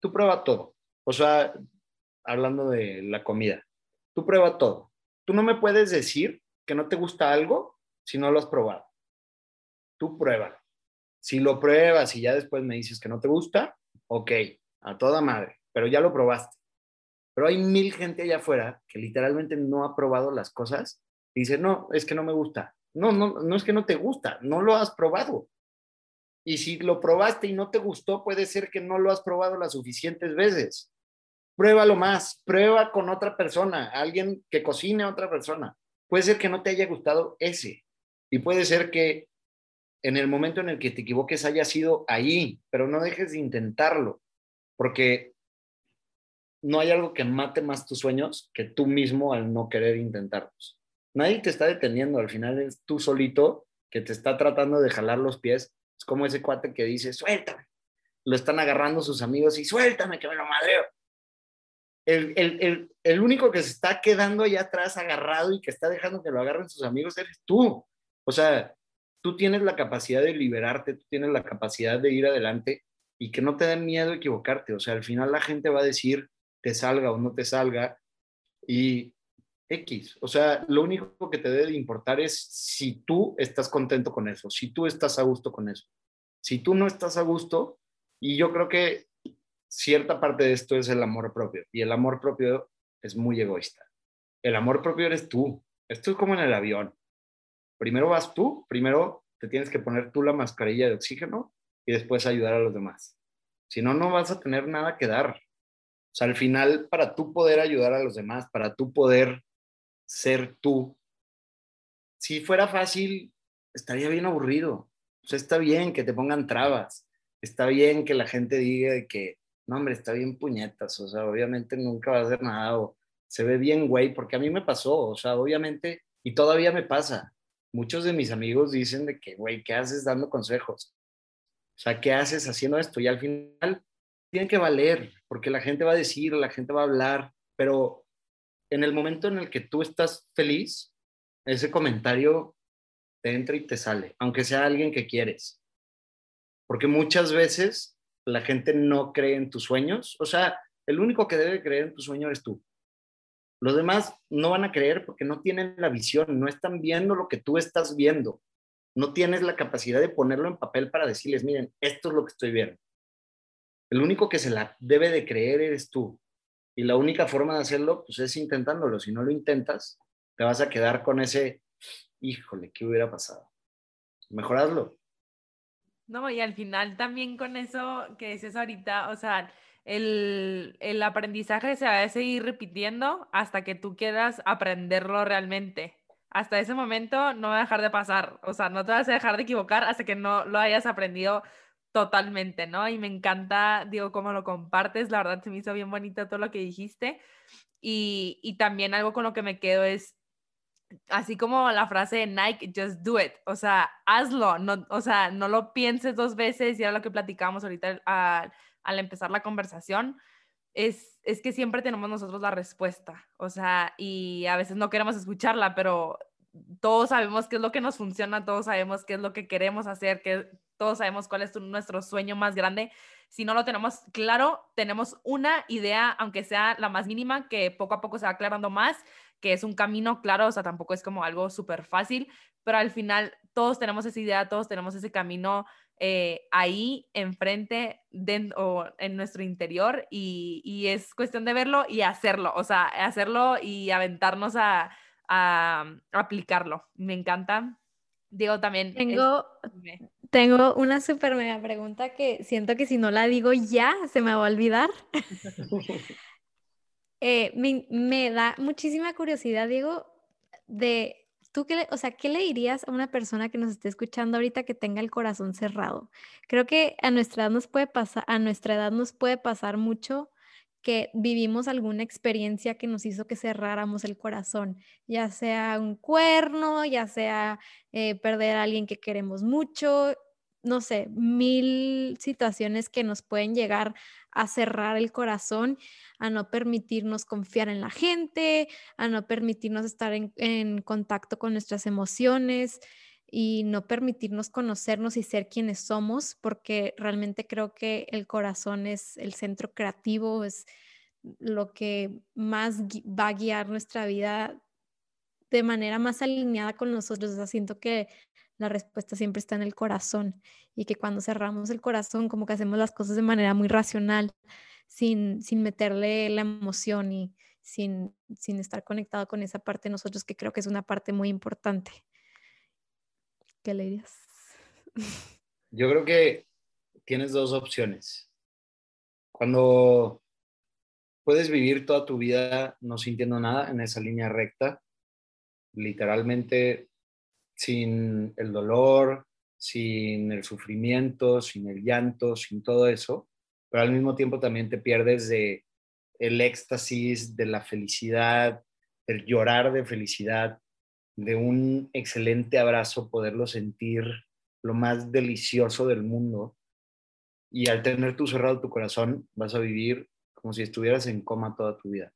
tú prueba todo. O sea, hablando de la comida, tú prueba todo. Tú no me puedes decir que no te gusta algo si no lo has probado. Tú prueba. Si lo pruebas y ya después me dices que no te gusta, ok, a toda madre, pero ya lo probaste. Pero hay mil gente allá afuera que literalmente no ha probado las cosas y dice, no, es que no me gusta. No, no, no es que no te gusta, no lo has probado. Y si lo probaste y no te gustó, puede ser que no lo has probado las suficientes veces. Pruébalo más, prueba con otra persona, alguien que cocine a otra persona. Puede ser que no te haya gustado ese. Y puede ser que en el momento en el que te equivoques haya sido ahí, pero no dejes de intentarlo, porque no hay algo que mate más tus sueños que tú mismo al no querer intentarlos. Nadie te está deteniendo, al final es tú solito que te está tratando de jalar los pies. Es como ese cuate que dice, suéltame. Lo están agarrando sus amigos y suéltame que me lo madreo. El, el único que se está quedando allá atrás agarrado y que está dejando que lo agarren sus amigos eres tú. O sea, tú tienes la capacidad de liberarte, tú tienes la capacidad de ir adelante y que no te den miedo equivocarte. O sea, al final la gente va a decir, te salga o no te salga. Y X, o sea, lo único que te debe importar es si tú estás contento con eso, si tú estás a gusto con eso. Si tú no estás a gusto, y yo creo que cierta parte de esto es el amor propio, y el amor propio es muy egoísta. El amor propio eres tú. Esto es como en el avión. Primero vas tú, primero te tienes que poner tú la mascarilla de oxígeno y después ayudar a los demás. Si no, no vas a tener nada que dar. O sea, al final, para tú poder ayudar a los demás, para tú poder ser tú, si fuera fácil, estaría bien aburrido. O sea, está bien que te pongan trabas, está bien que la gente diga que, no, hombre, está bien puñetas, o sea, obviamente nunca va a hacer nada, o se ve bien, güey, porque a mí me pasó, o sea, obviamente, y todavía me pasa. Muchos de mis amigos dicen de que, güey, ¿qué haces dando consejos? O sea, ¿qué haces haciendo esto? Y al final tienen que valer, porque la gente va a decir, la gente va a hablar, pero en el momento en el que tú estás feliz, ese comentario te entra y te sale, aunque sea alguien que quieres. Porque muchas veces la gente no cree en tus sueños. O sea, el único que debe creer en tu sueño eres tú. Los demás no van a creer porque no tienen la visión, no están viendo lo que tú estás viendo. No tienes la capacidad de ponerlo en papel para decirles, miren, esto es lo que estoy viendo. El único que se la debe de creer eres tú. Y la única forma de hacerlo, pues es intentándolo. Si no lo intentas, te vas a quedar con ese, híjole, ¿qué hubiera pasado? Mejorarlo. No, y al final también con eso que dices ahorita, o sea, el, el, aprendizaje se va a seguir repitiendo hasta que tú quieras aprenderlo realmente. Hasta ese momento no va a dejar de pasar, o sea, no te vas a dejar de equivocar hasta que no lo hayas aprendido totalmente, ¿no? Y me encanta, digo, cómo lo compartes, la verdad se me hizo bien bonito todo lo que dijiste. Y, y también algo con lo que me quedo es, así como la frase de Nike, just do it, o sea, hazlo, no, o sea, no lo pienses dos veces y era lo que platicamos ahorita al, al empezar la conversación, es, es que siempre tenemos nosotros la respuesta, o sea, y a veces no queremos escucharla, pero todos sabemos qué es lo que nos funciona, todos sabemos qué es lo que queremos hacer, que todos sabemos cuál es nuestro sueño más grande. Si no lo tenemos claro, tenemos una idea, aunque sea la más mínima, que poco a poco se va aclarando más, que es un camino claro, o sea, tampoco es como algo súper fácil, pero al final todos tenemos esa idea, todos tenemos ese camino eh, ahí enfrente o en nuestro interior y, y, es cuestión de verlo y hacerlo, o sea, hacerlo y aventarnos a, a, aplicarlo. Me encanta. Digo también. Tengo, tengo una súper mega pregunta que siento que si no la digo ya se me va a olvidar. *laughs* Eh, me, da muchísima curiosidad, Diego, de tú qué o sea, ¿qué le dirías a una persona que nos esté escuchando ahorita que tenga el corazón cerrado? Creo que a nuestra edad nos puede pasar, a nuestra edad nos puede pasar mucho que vivimos alguna experiencia que nos hizo que cerráramos el corazón, ya sea un cuerno, ya sea eh, perder a alguien que queremos mucho, no sé, mil situaciones que nos pueden llegar a cerrar el corazón, a no permitirnos confiar en la gente, a no permitirnos estar en, contacto con nuestras emociones y no permitirnos conocernos y ser quienes somos, porque realmente creo que el corazón es el centro creativo, es lo que más va a guiar nuestra vida de manera más alineada con nosotros. O siento que la respuesta siempre está en el corazón y que cuando cerramos el corazón como que hacemos las cosas de manera muy racional, sin, sin meterle la emoción y sin, sin estar conectado con esa parte de nosotros que creo que es una parte muy importante. ¿Qué le dirías? Yo creo que tienes dos opciones. Cuando puedes vivir toda tu vida no sintiendo nada en esa línea recta, literalmente sin el dolor, sin el sufrimiento, sin el llanto, sin todo eso, pero al mismo tiempo también te pierdes de el éxtasis, de la felicidad, del llorar de felicidad, de un excelente abrazo, poderlo sentir lo más delicioso del mundo. Y al tener tú cerrado tu corazón, vas a vivir como si estuvieras en coma toda tu vida.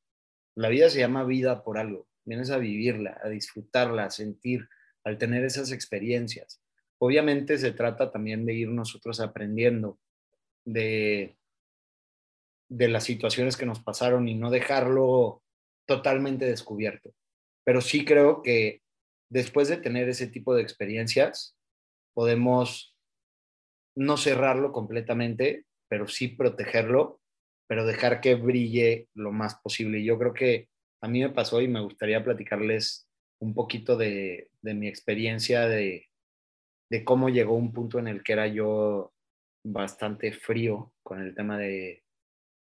La vida se llama vida por algo. Vienes a vivirla, a disfrutarla, a sentir, al tener esas experiencias. Obviamente se trata también de ir nosotros aprendiendo de, de las situaciones que nos pasaron y no dejarlo totalmente descubierto. Pero sí creo que después de tener ese tipo de experiencias, podemos no cerrarlo completamente, pero sí protegerlo, pero dejar que brille lo más posible. Y yo creo que a mí me pasó y me gustaría platicarles un poquito de, mi experiencia de, de, cómo llegó un punto en el que era yo bastante frío con el tema de,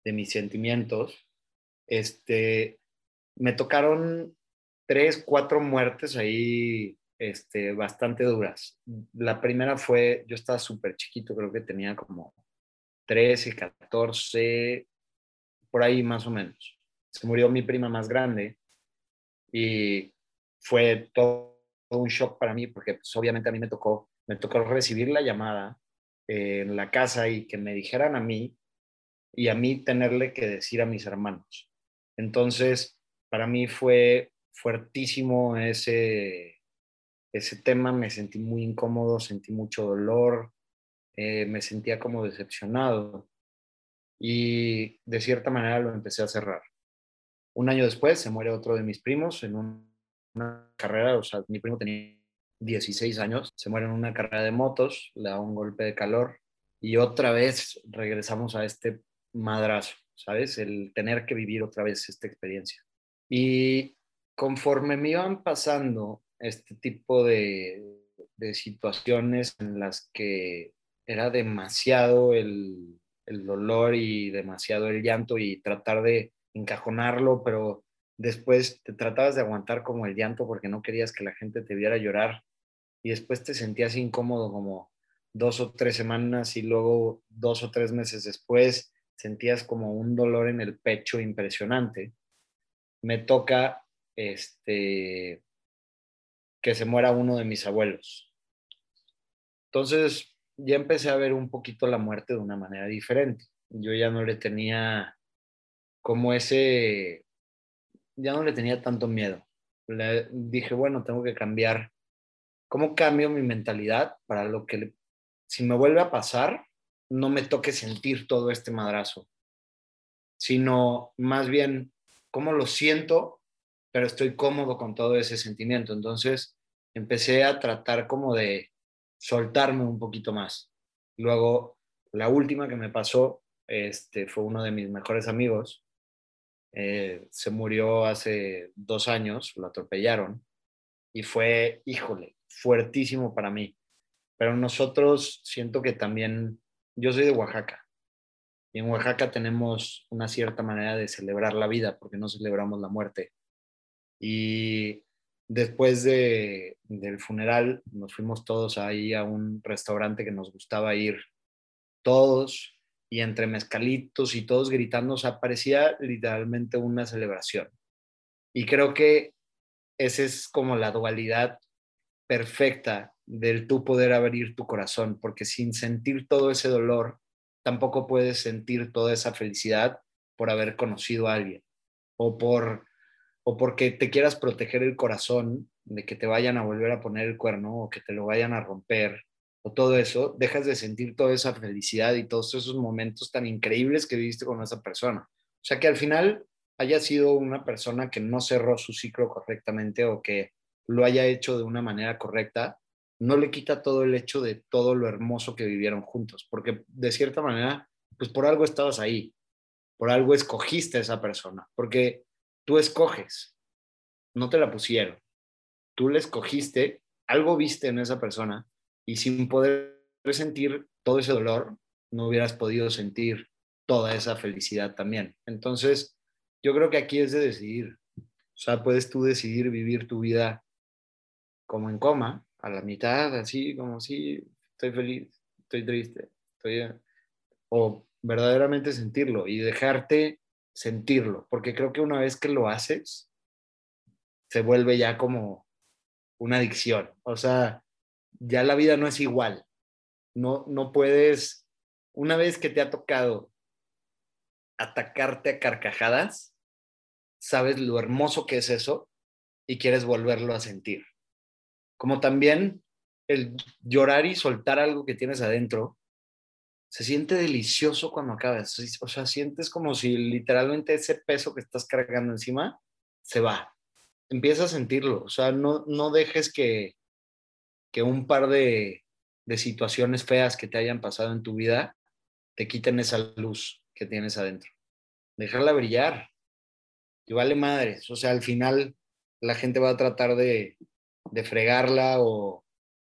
de mis sentimientos. Este, me tocaron tres, cuatro muertes ahí este, bastante duras. La primera fue, yo estaba súper chiquito, creo que tenía como 13, 14, por ahí más o menos. se murió mi prima más grande y fue todo un shock para mí porque pues, obviamente a mí me tocó, me tocó recibir la llamada en la casa y que me dijeran a mí y a mí tenerle que decir a mis hermanos. Entonces, para mí fue fuertísimo ese, ese tema, me sentí muy incómodo, sentí mucho dolor, eh, me sentía como decepcionado y de cierta manera lo empecé a cerrar. Un año después se muere otro de mis primos en una carrera, o sea, mi primo tenía 16 años, se muere en una carrera de motos, le da un golpe de calor y otra vez regresamos a este madrazo, ¿sabes? El tener que vivir otra vez esta experiencia. Y conforme me iban pasando este tipo de, de situaciones en las que era demasiado el, el dolor y demasiado el llanto y tratar de encajonarlo, pero después te tratabas de aguantar como el llanto porque no querías que la gente te viera llorar y después te sentías incómodo como dos o tres semanas y luego dos o tres meses después sentías como un dolor en el pecho impresionante. Me toca este que se muera uno de mis abuelos. Entonces, ya empecé a ver un poquito la muerte de una manera diferente. Yo ya no le tenía como ese, ya no le tenía tanto miedo. Le dije, bueno, tengo que cambiar. ¿Cómo cambio mi mentalidad para lo que, si me vuelve a pasar, no me toque sentir todo este madrazo? Sino más bien, ¿cómo lo siento? Pero estoy cómodo con todo ese sentimiento. Entonces, empecé a tratar como de soltarme un poquito más. Luego, la última que me pasó este, fue uno de mis mejores amigos. Eh, se murió hace dos años, lo atropellaron y fue, híjole, fuertísimo para mí. Pero nosotros siento que también, yo soy de Oaxaca y en Oaxaca tenemos una cierta manera de celebrar la vida porque no celebramos la muerte. Y después de, del funeral nos fuimos todos ahí a un restaurante que nos gustaba ir todos y entre mezcalitos y todos gritando, o sea, parecía literalmente una celebración. Y creo que esa es como la dualidad perfecta del tú poder abrir tu corazón, porque sin sentir todo ese dolor, tampoco puedes sentir toda esa felicidad por haber conocido a alguien o por o porque te quieras proteger el corazón de que te vayan a volver a poner el cuerno o que te lo vayan a romper o todo eso, dejas de sentir toda esa felicidad y todos esos momentos tan increíbles que viviste con esa persona. O sea, que al final haya sido una persona que no cerró su ciclo correctamente o que lo haya hecho de una manera correcta, no le quita todo el hecho de todo lo hermoso que vivieron juntos, porque de cierta manera, pues por algo estabas ahí, por algo escogiste a esa persona, porque Tú escoges, no te la pusieron. Tú le escogiste, algo viste en esa persona y sin poder sentir todo ese dolor, no hubieras podido sentir toda esa felicidad también. Entonces, yo creo que aquí es de decidir. O sea, puedes tú decidir vivir tu vida como en coma, a la mitad, así como si estoy feliz, estoy triste, estoy... O verdaderamente sentirlo y dejarte sentirlo, porque creo que una vez que lo haces, se vuelve ya como una adicción. O sea, ya la vida no es igual. No, no puedes, una vez que te ha tocado atacarte a carcajadas, sabes lo hermoso que es eso y quieres volverlo a sentir. Como también el llorar y soltar algo que tienes adentro se siente delicioso cuando acabas. O sea, sientes como si literalmente ese peso que estás cargando encima se va. Empieza a sentirlo. O sea, no, no dejes que, que un par de, de situaciones feas que te hayan pasado en tu vida te quiten esa luz que tienes adentro. Dejarla brillar. Y vale madres. O sea, al final la gente va a tratar de, de fregarla o,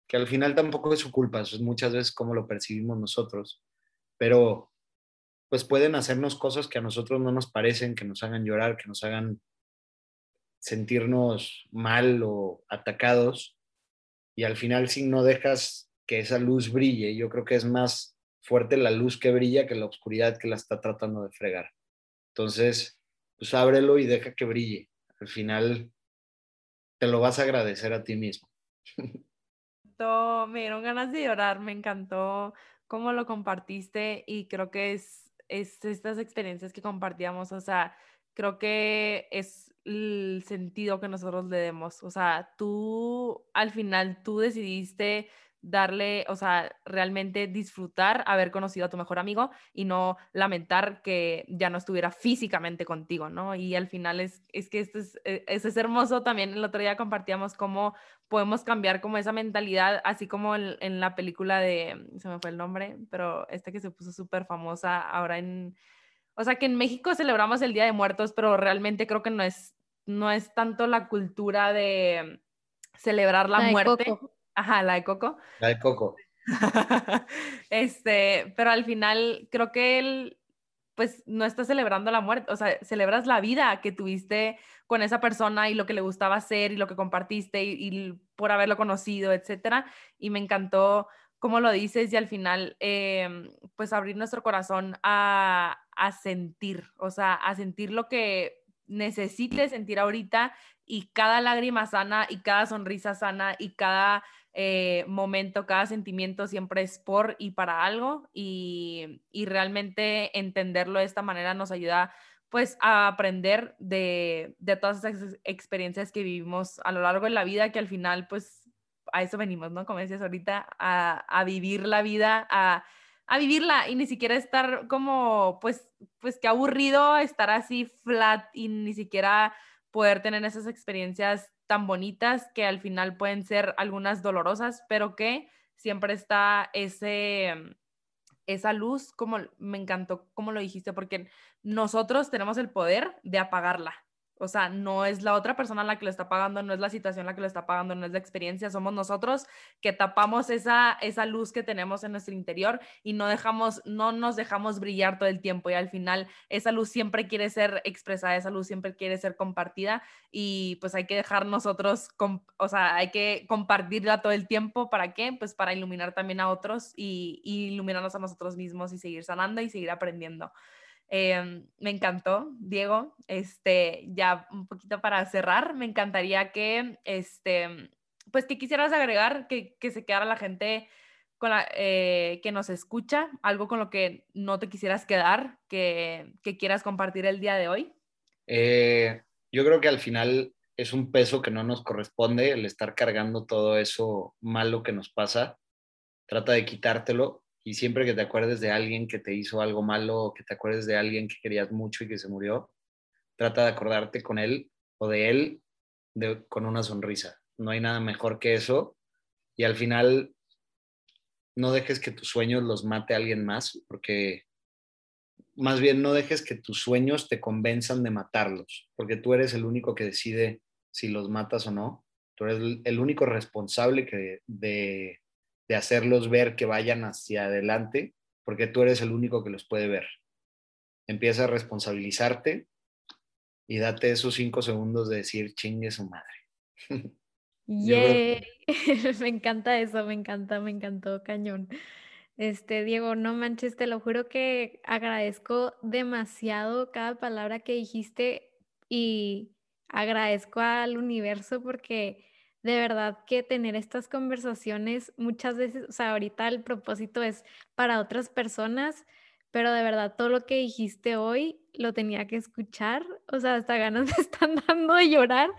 que al final tampoco es su culpa, eso es muchas veces como lo percibimos nosotros, pero pues pueden hacernos cosas que a nosotros no nos parecen, que nos hagan llorar, que nos hagan sentirnos mal o atacados, y al final si no dejas que esa luz brille, yo creo que es más fuerte la luz que brilla que la oscuridad que la está tratando de fregar. Entonces, pues ábrelo y deja que brille. Al final te lo vas a agradecer a ti mismo. *laughs* Me dieron ganas de llorar, me encantó cómo lo compartiste y creo que es, es estas experiencias que compartíamos, o sea, creo que es el sentido que nosotros le demos, o sea, tú al final tú decidiste darle, o sea, realmente disfrutar haber conocido a tu mejor amigo y no lamentar que ya no estuviera físicamente contigo, ¿no? Y al final es, es que esto es, e, es, hermoso también, el otro día compartíamos cómo podemos cambiar como esa mentalidad, así como en, en la película de, se me fue el nombre, pero esta que se puso súper famosa ahora en, o sea, que en México celebramos el Día de Muertos, pero realmente creo que no es, no es tanto la cultura de celebrar la, muerte. Ajá, la de Coco. *laughs* La de Coco. este, pero al final creo que él, pues no está celebrando la muerte, o sea, celebras la vida que tuviste con esa persona y lo que le gustaba hacer y lo que compartiste y, por haberlo conocido, etcétera. Y me encantó cómo lo dices y al final, em, pues abrir nuestro corazón a, a sentir, o sea, a sentir lo que necesites sentir ahorita y cada lágrima sana y cada sonrisa sana y cada eh, momento, cada sentimiento siempre es por y para algo y, realmente entenderlo de esta manera nos ayuda pues a aprender de, todas esas experiencias que vivimos a lo largo de la vida que al final pues a eso venimos, ¿no? Como decías ahorita, a, vivir la vida, a, a, vivirla y ni siquiera estar como pues, pues qué aburrido estar así flat y ni siquiera poder tener esas experiencias tan bonitas que al final pueden ser algunas dolorosas, pero que siempre está ese, mm, esa luz, como me encantó como lo dijiste, porque nosotros tenemos el poder de apagarla. O sea, no es la otra persona la que lo está pagando, no es la situación la que lo está pagando, no es la experiencia, somos nosotros que tapamos esa, esa luz que tenemos en nuestro interior y no dejamos, no nos dejamos brillar todo el tiempo y al final esa luz siempre quiere ser expresada, esa luz siempre quiere ser compartida y pues hay que dejar nosotros, o sea, hay que compartirla todo el tiempo, ¿para qué? Pues para iluminar también a otros y, y iluminarnos a nosotros mismos y seguir sanando y seguir aprendiendo. Em, me encantó, Diego. Este, ya un poquito para cerrar, me encantaría que, este, pues que quisieras agregar, que, que se quedara la gente con la, eh, que nos escucha, algo con lo que no te quisieras quedar, que, que quieras compartir el día de hoy. Eh, yo creo que al final es un peso que no nos corresponde el estar cargando todo eso malo que nos pasa. Trata de quitártelo y siempre que te acuerdes de alguien que te hizo algo malo o que te acuerdes de alguien que querías mucho y que se murió, trata de acordarte con él o de él con una sonrisa. No hay nada mejor que eso. Y al final, no dejes que tus sueños los mate alguien más, porque más bien no dejes que tus sueños te convenzan de matarlos, porque tú eres el único que decide si los matas o no. Tú eres el único responsable que, de hacerlos ver que vayan hacia adelante, porque tú eres el único que los puede ver. Empieza a responsabilizarte y date esos cinco segundos de decir chingue su madre. *laughs* *laughs* me encanta eso, me encanta, me encantó, cañón. Este, Diego, no manches, te lo juro que agradezco demasiado cada palabra que dijiste y agradezco al universo porque de verdad que tener estas conversaciones muchas veces, o sea, ahorita el propósito es para otras personas, pero de verdad todo lo que dijiste hoy lo tenía que escuchar, o sea, hasta ganas *laughs* me están dando de llorar,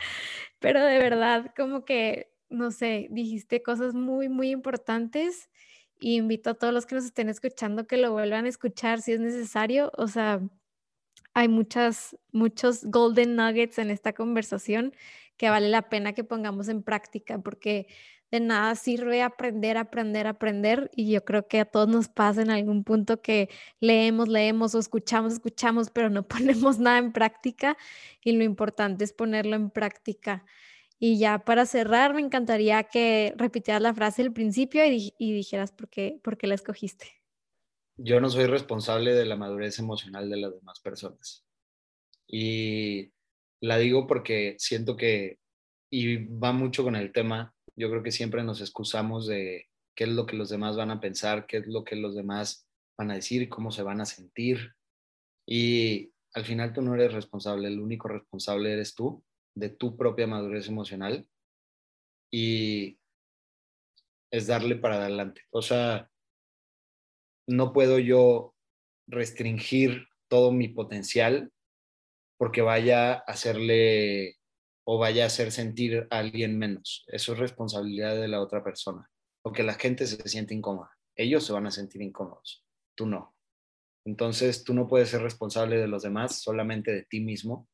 pero de verdad como que, no sé, dijiste cosas muy, muy importantes y invito a todos los que nos estén escuchando que lo vuelvan a escuchar si es necesario, o sea, hay muchas, muchos golden nuggets en esta conversación que vale la pena que pongamos en práctica, porque de nada sirve aprender, aprender, aprender. Y yo creo que a todos nos pasa en algún punto que leemos, leemos o escuchamos, escuchamos, pero no *laughs* ponemos nada en práctica. Y lo importante es ponerlo en práctica. Y ya para cerrar, me encantaría que repitieras la frase del principio y, dijeras por qué, por qué la escogiste. Yo no soy responsable de la madurez emocional de las demás personas. Y la digo porque siento que, y va mucho con el tema, yo creo que siempre nos excusamos de qué es lo que los demás van a pensar, qué es lo que los demás van a decir, cómo se van a sentir. Y al final tú no eres responsable, el único responsable eres tú de tu propia madurez emocional y es darle para adelante. O sea, no puedo yo restringir todo mi potencial porque vaya a hacerle o vaya a hacer sentir a alguien menos. Eso es responsabilidad de la otra persona. O que la gente se siente incómoda. Ellos se van a sentir incómodos, tú no. Entonces tú no puedes ser responsable de los demás, solamente de ti mismo.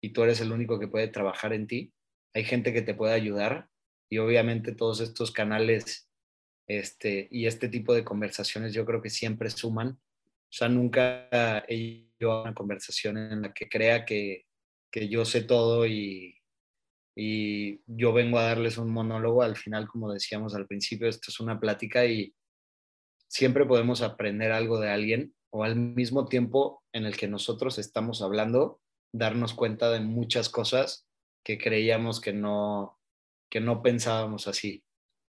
Y tú eres el único que puede trabajar en ti. Hay gente que te puede ayudar y obviamente todos estos canales este, y este tipo de conversaciones yo creo que siempre suman. O sea, nunca he a una conversación en la que crea que, que yo sé todo y, y yo vengo a darles un monólogo. Al final, como decíamos al principio, esto es una plática y siempre podemos aprender algo de alguien o al mismo tiempo en el que nosotros estamos hablando, darnos cuenta de muchas cosas que creíamos que no, que no pensábamos así.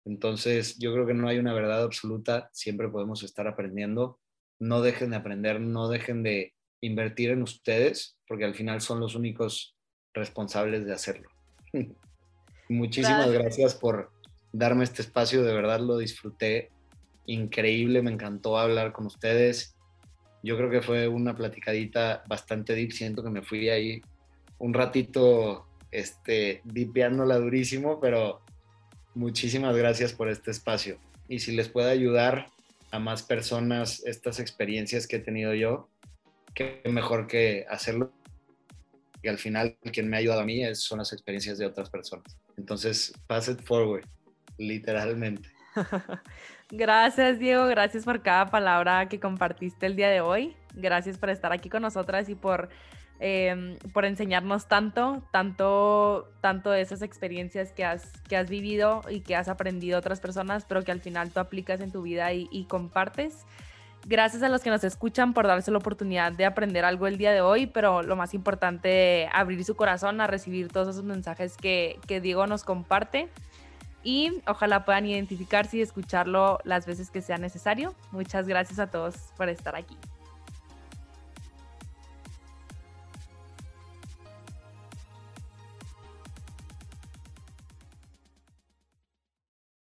Entonces, yo creo que no hay una verdad absoluta, siempre podemos estar aprendiendo. No dejen de aprender, no dejen de invertir en ustedes, porque al final son los únicos responsables de hacerlo. *laughs* Muchísimas gracias por darme este espacio, de verdad lo disfruté increíble, me encantó hablar con ustedes. Yo creo que fue una platicadita bastante deep, siento que me fui ahí un ratito este, dipeándola durísimo, pero muchísimas gracias por este espacio. Y si les puede ayudar a más personas estas experiencias que he tenido yo, qué mejor que hacerlo. Y al final, quien me ha ayudado a mí son las experiencias de otras personas. Entonces, pass it forward, literalmente. *laughs* Gracias, Diego. Gracias por cada palabra que compartiste el día de hoy. Gracias por estar aquí con nosotras y por Em, por enseñarnos tanto, tanto, tanto de esas experiencias que has, que has vivido y que has aprendido otras personas, pero que al final tú aplicas en tu vida y, y compartes. Gracias a los que nos escuchan por darse la oportunidad de aprender algo el día de hoy, pero lo más importante, abrir su corazón a recibir todos esos mensajes que, que Diego nos comparte y ojalá puedan identificarse y escucharlo las veces que sea necesario. Muchas gracias a todos por estar aquí.